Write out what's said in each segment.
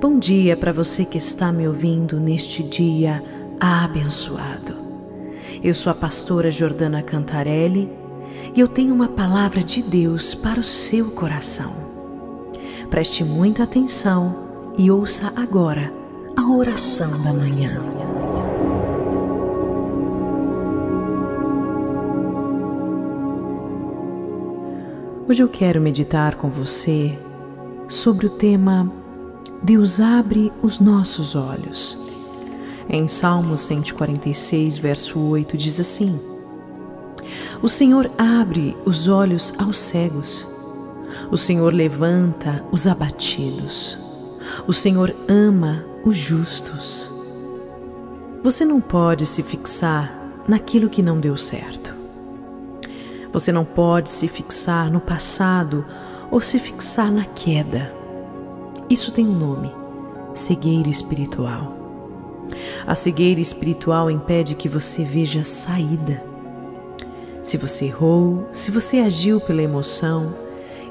Bom dia para você que está me ouvindo neste dia abençoado. Eu sou a pastora Jordana Cantarelli e eu tenho uma palavra de Deus para o seu coração. Preste muita atenção e ouça agora a oração da manhã. Hoje eu quero meditar com você sobre o tema Deus abre os nossos olhos. Em Salmo 146, verso 8, diz assim: O Senhor abre os olhos aos cegos, o Senhor levanta os abatidos, o Senhor ama os justos. Você não pode se fixar naquilo que não deu certo. Você não pode se fixar no passado ou se fixar na queda. Isso tem um nome: cegueira espiritual. A cegueira espiritual impede que você veja saída. Se você errou, se você agiu pela emoção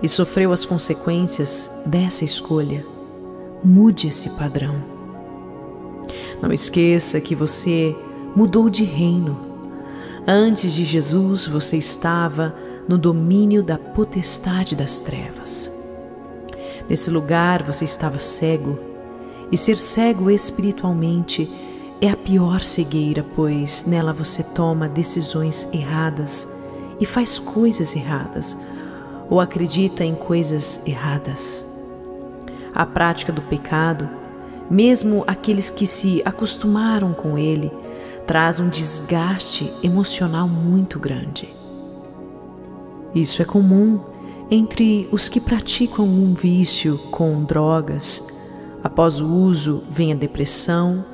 e sofreu as consequências dessa escolha, mude esse padrão. Não esqueça que você mudou de reino. Antes de Jesus, você estava no domínio da potestade das trevas. Nesse lugar você estava cego, e ser cego espiritualmente é a pior cegueira, pois nela você toma decisões erradas e faz coisas erradas, ou acredita em coisas erradas. A prática do pecado, mesmo aqueles que se acostumaram com ele, traz um desgaste emocional muito grande. Isso é comum entre os que praticam um vício com drogas. Após o uso, vem a depressão,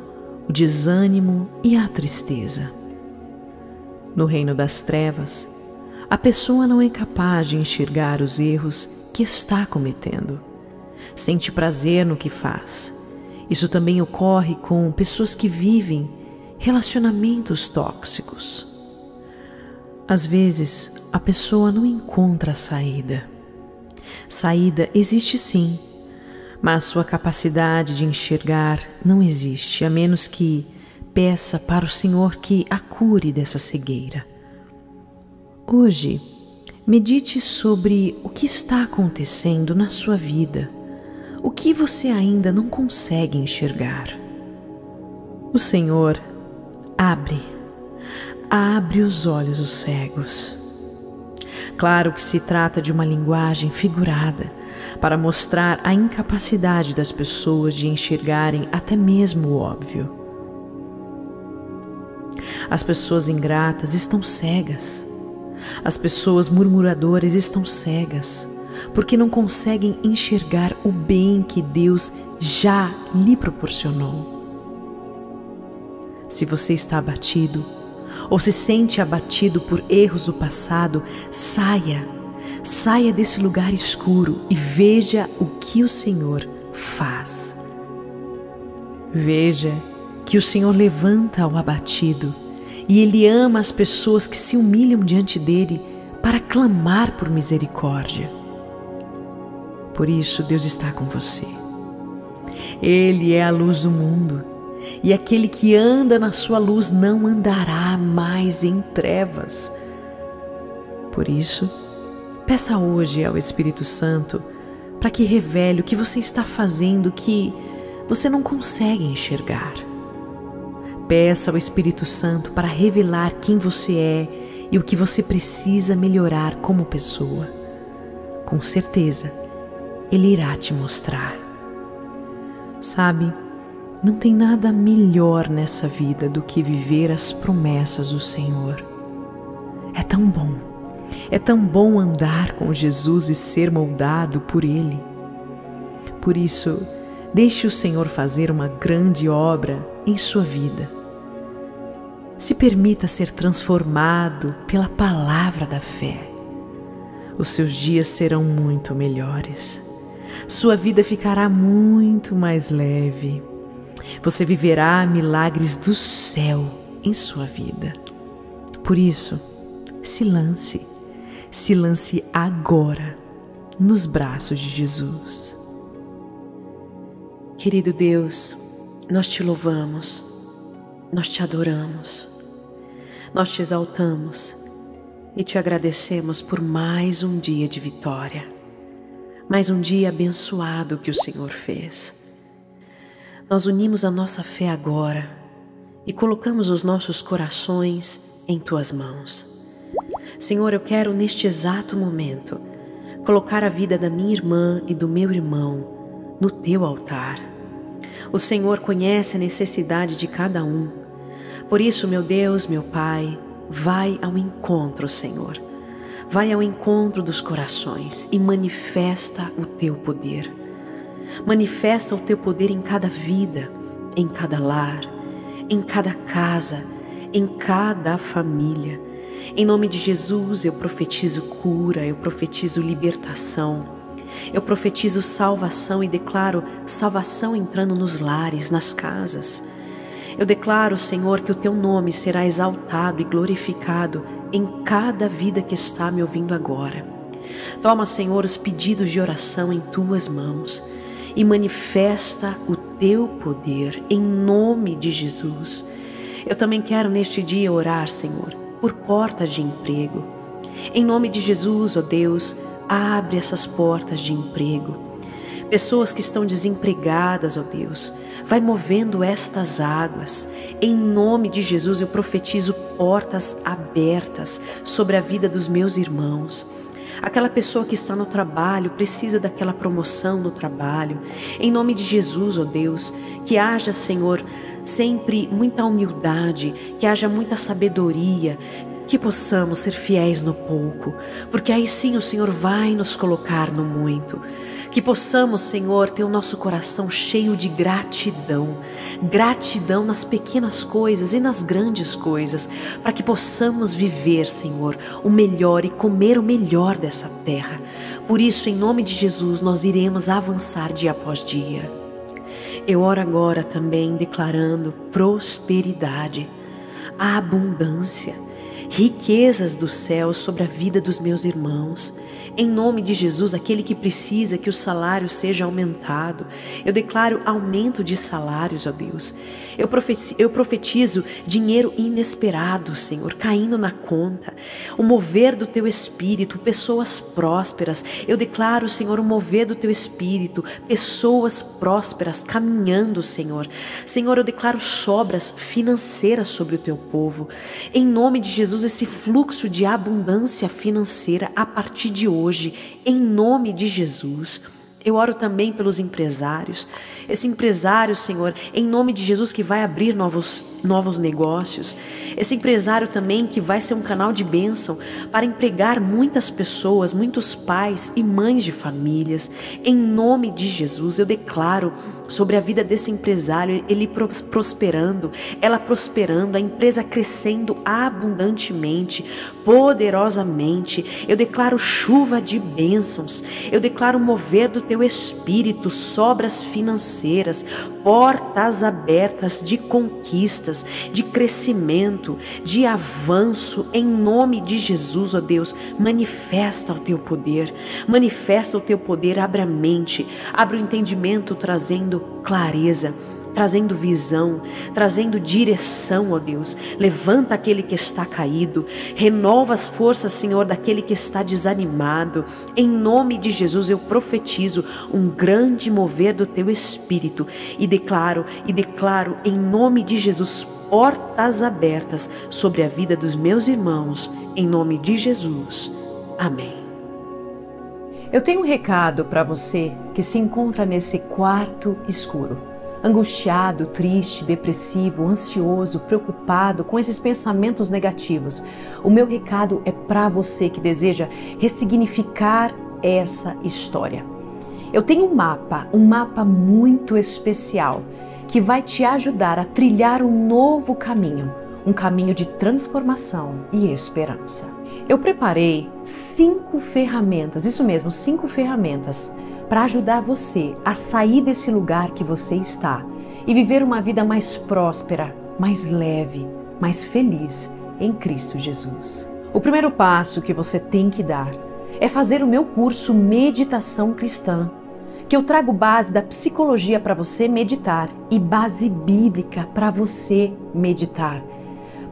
o desânimo e a tristeza. No reino das trevas, a pessoa não é capaz de enxergar os erros que está cometendo. Sente prazer no que faz. Isso também ocorre com pessoas que vivem relacionamentos tóxicos. Às vezes, a pessoa não encontra a saída. Saída existe sim, mas sua capacidade de enxergar não existe, a menos que peça para o Senhor que a cure dessa cegueira. Hoje, medite sobre o que está acontecendo na sua vida, o que você ainda não consegue enxergar. O Senhor abre abre os olhos dos cegos. Claro que se trata de uma linguagem figurada para mostrar a incapacidade das pessoas de enxergarem até mesmo o óbvio. As pessoas ingratas estão cegas. As pessoas murmuradoras estão cegas porque não conseguem enxergar o bem que Deus já lhe proporcionou. Se você está abatido, ou se sente abatido por erros do passado, saia, saia desse lugar escuro e veja o que o Senhor faz. Veja que o Senhor levanta o abatido e Ele ama as pessoas que se humilham diante dele para clamar por misericórdia. Por isso, Deus está com você. Ele é a luz do mundo e aquele que anda na sua luz não andará mais em trevas. Por isso, peça hoje ao Espírito Santo para que revele o que você está fazendo que você não consegue enxergar. Peça ao Espírito Santo para revelar quem você é e o que você precisa melhorar como pessoa. Com certeza, Ele irá te mostrar. Sabe, não tem nada melhor nessa vida do que viver as promessas do Senhor. É tão bom, é tão bom andar com Jesus e ser moldado por Ele. Por isso, deixe o Senhor fazer uma grande obra em sua vida. Se permita ser transformado pela palavra da fé. Os seus dias serão muito melhores. Sua vida ficará muito mais leve você viverá milagres do céu em sua vida. Por isso, se lance, se lance agora nos braços de Jesus. Querido Deus, nós te louvamos, nós te adoramos, nós te exaltamos e te agradecemos por mais um dia de vitória, mais um dia abençoado que o Senhor fez. Nós unimos a nossa fé agora e colocamos os nossos corações em tuas mãos. Senhor, eu quero neste exato momento colocar a vida da minha irmã e do meu irmão no teu altar. O Senhor conhece a necessidade de cada um. Por isso, meu Deus, meu Pai, vai ao encontro, Senhor. Vai ao encontro dos corações e manifesta o teu poder. Manifesta o teu poder em cada vida, em cada lar, em cada casa, em cada família. Em nome de Jesus, eu profetizo cura, eu profetizo libertação, eu profetizo salvação e declaro salvação entrando nos lares, nas casas. Eu declaro, Senhor, que o teu nome será exaltado e glorificado em cada vida que está me ouvindo agora. Toma, Senhor, os pedidos de oração em tuas mãos e manifesta o teu poder em nome de Jesus. Eu também quero neste dia orar, Senhor por portas de emprego. Em nome de Jesus, ó Deus, abre essas portas de emprego. Pessoas que estão desempregadas, ó Deus, vai movendo estas águas. Em nome de Jesus, eu profetizo portas abertas sobre a vida dos meus irmãos. Aquela pessoa que está no trabalho precisa daquela promoção no trabalho. Em nome de Jesus, ó Deus, que haja, Senhor, sempre muita humildade, que haja muita sabedoria, que possamos ser fiéis no pouco, porque aí sim o Senhor vai nos colocar no muito. Que possamos, Senhor, ter o nosso coração cheio de gratidão, gratidão nas pequenas coisas e nas grandes coisas, para que possamos viver, Senhor, o melhor e comer o melhor dessa terra. Por isso, em nome de Jesus, nós iremos avançar dia após dia. Eu oro agora também declarando prosperidade, a abundância, riquezas do céu sobre a vida dos meus irmãos em nome de Jesus, aquele que precisa que o salário seja aumentado, eu declaro aumento de salários, ó Deus. Eu profetizo, eu profetizo dinheiro inesperado, Senhor, caindo na conta. O mover do teu espírito, pessoas prósperas. Eu declaro, Senhor, o mover do teu espírito, pessoas prósperas caminhando, Senhor. Senhor, eu declaro sobras financeiras sobre o teu povo. Em nome de Jesus, esse fluxo de abundância financeira a partir de hoje hoje, em nome de Jesus. Eu oro também pelos empresários. Esse empresário, Senhor, em nome de Jesus, que vai abrir novos novos negócios. Esse empresário também que vai ser um canal de bênção para empregar muitas pessoas, muitos pais e mães de famílias. Em nome de Jesus, eu declaro sobre a vida desse empresário, ele prosperando, ela prosperando, a empresa crescendo abundantemente, poderosamente. Eu declaro chuva de bênçãos. Eu declaro mover do teu espírito, sobras financeiras, portas abertas de conquistas, de crescimento, de avanço, em nome de Jesus, ó Deus. Manifesta o teu poder, manifesta o teu poder, abre a mente, abre o entendimento, trazendo clareza trazendo visão, trazendo direção, ó Deus. Levanta aquele que está caído, renova as forças, Senhor, daquele que está desanimado. Em nome de Jesus eu profetizo um grande mover do teu espírito e declaro e declaro em nome de Jesus portas abertas sobre a vida dos meus irmãos, em nome de Jesus. Amém. Eu tenho um recado para você que se encontra nesse quarto escuro angustiado, triste, depressivo, ansioso, preocupado com esses pensamentos negativos, o meu recado é para você que deseja ressignificar essa história. Eu tenho um mapa, um mapa muito especial que vai te ajudar a trilhar um novo caminho, um caminho de transformação e esperança. Eu preparei cinco ferramentas, isso mesmo, cinco ferramentas para ajudar você a sair desse lugar que você está e viver uma vida mais próspera, mais leve, mais feliz em Cristo Jesus. O primeiro passo que você tem que dar é fazer o meu curso Meditação Cristã que eu trago base da psicologia para você meditar e base bíblica para você meditar,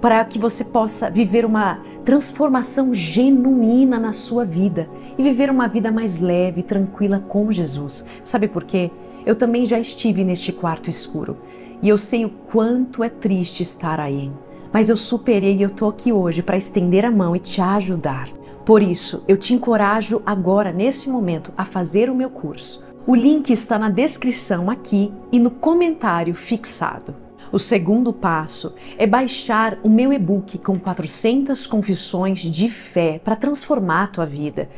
para que você possa viver uma transformação genuína na sua vida e viver uma vida mais leve, tranquila com Jesus. Sabe por quê? Eu também já estive neste quarto escuro e eu sei o quanto é triste estar aí. Mas eu superei e eu tô aqui hoje para estender a mão e te ajudar. Por isso, eu te encorajo agora, nesse momento, a fazer o meu curso. O link está na descrição aqui e no comentário fixado. O segundo passo é baixar o meu e-book com 400 confissões de fé para transformar a tua vida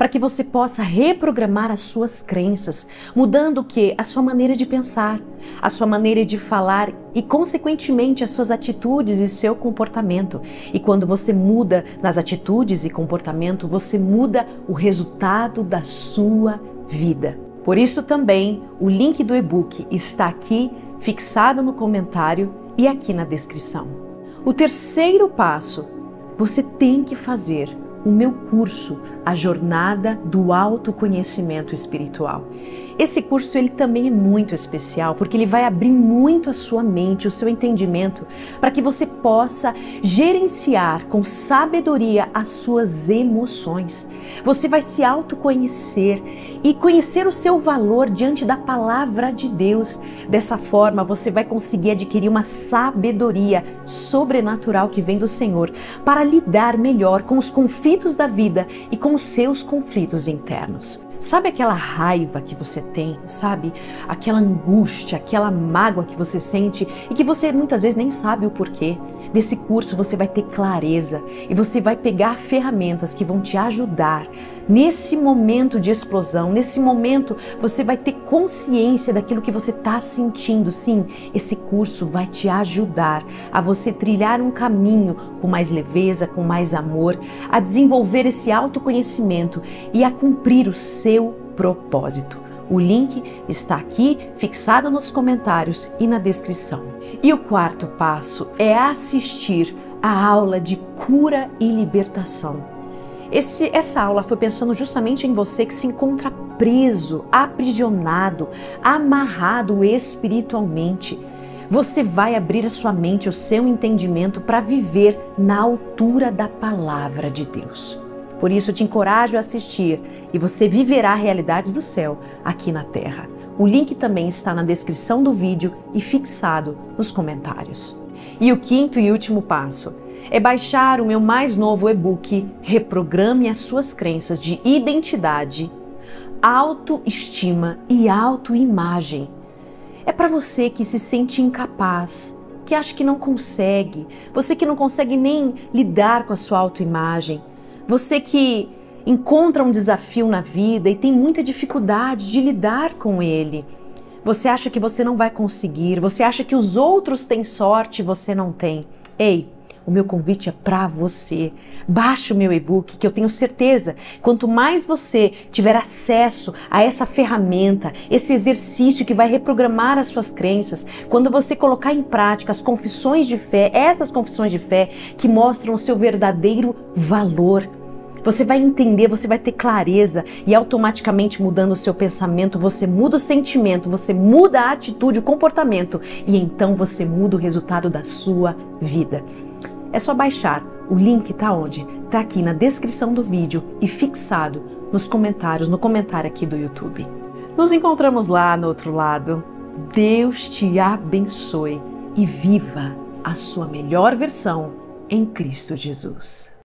para que você possa reprogramar as suas crenças, mudando o que? A sua maneira de pensar, a sua maneira de falar e, consequentemente, as suas atitudes e seu comportamento. E quando você muda nas atitudes e comportamento, você muda o resultado da sua vida. Por isso também o link do e-book está aqui fixado no comentário e aqui na descrição. O terceiro passo, você tem que fazer o meu curso, A Jornada do Autoconhecimento Espiritual. Esse curso ele também é muito especial porque ele vai abrir muito a sua mente, o seu entendimento, para que você possa gerenciar com sabedoria as suas emoções. Você vai se autoconhecer e conhecer o seu valor diante da palavra de Deus. Dessa forma, você vai conseguir adquirir uma sabedoria sobrenatural que vem do Senhor para lidar melhor com os conflitos da vida e com os seus conflitos internos. Sabe aquela raiva que você tem, sabe? Aquela angústia, aquela mágoa que você sente e que você muitas vezes nem sabe o porquê. Nesse curso você vai ter clareza e você vai pegar ferramentas que vão te ajudar nesse momento de explosão, nesse momento você vai ter consciência daquilo que você está sentindo. Sim, esse curso vai te ajudar a você trilhar um caminho com mais leveza, com mais amor, a desenvolver esse autoconhecimento e a cumprir o seu propósito. O link está aqui fixado nos comentários e na descrição. E o quarto passo é assistir a aula de cura e libertação. Esse, essa aula foi pensando justamente em você que se encontra preso, aprisionado, amarrado espiritualmente. Você vai abrir a sua mente, o seu entendimento para viver na altura da palavra de Deus. Por isso, eu te encorajo a assistir e você viverá realidades do céu aqui na terra. O link também está na descrição do vídeo e fixado nos comentários. E o quinto e último passo é baixar o meu mais novo e-book Reprograme as suas crenças de identidade, autoestima e autoimagem. É para você que se sente incapaz, que acha que não consegue, você que não consegue nem lidar com a sua autoimagem, você que encontra um desafio na vida e tem muita dificuldade de lidar com ele. Você acha que você não vai conseguir, você acha que os outros têm sorte e você não tem. Ei, o meu convite é para você. Baixe o meu e-book, que eu tenho certeza, quanto mais você tiver acesso a essa ferramenta, esse exercício que vai reprogramar as suas crenças, quando você colocar em prática as confissões de fé, essas confissões de fé que mostram o seu verdadeiro valor, você vai entender, você vai ter clareza e automaticamente mudando o seu pensamento, você muda o sentimento, você muda a atitude, o comportamento e então você muda o resultado da sua vida. É só baixar. O link está onde? Está aqui na descrição do vídeo e fixado nos comentários, no comentário aqui do YouTube. Nos encontramos lá no outro lado. Deus te abençoe e viva a sua melhor versão em Cristo Jesus.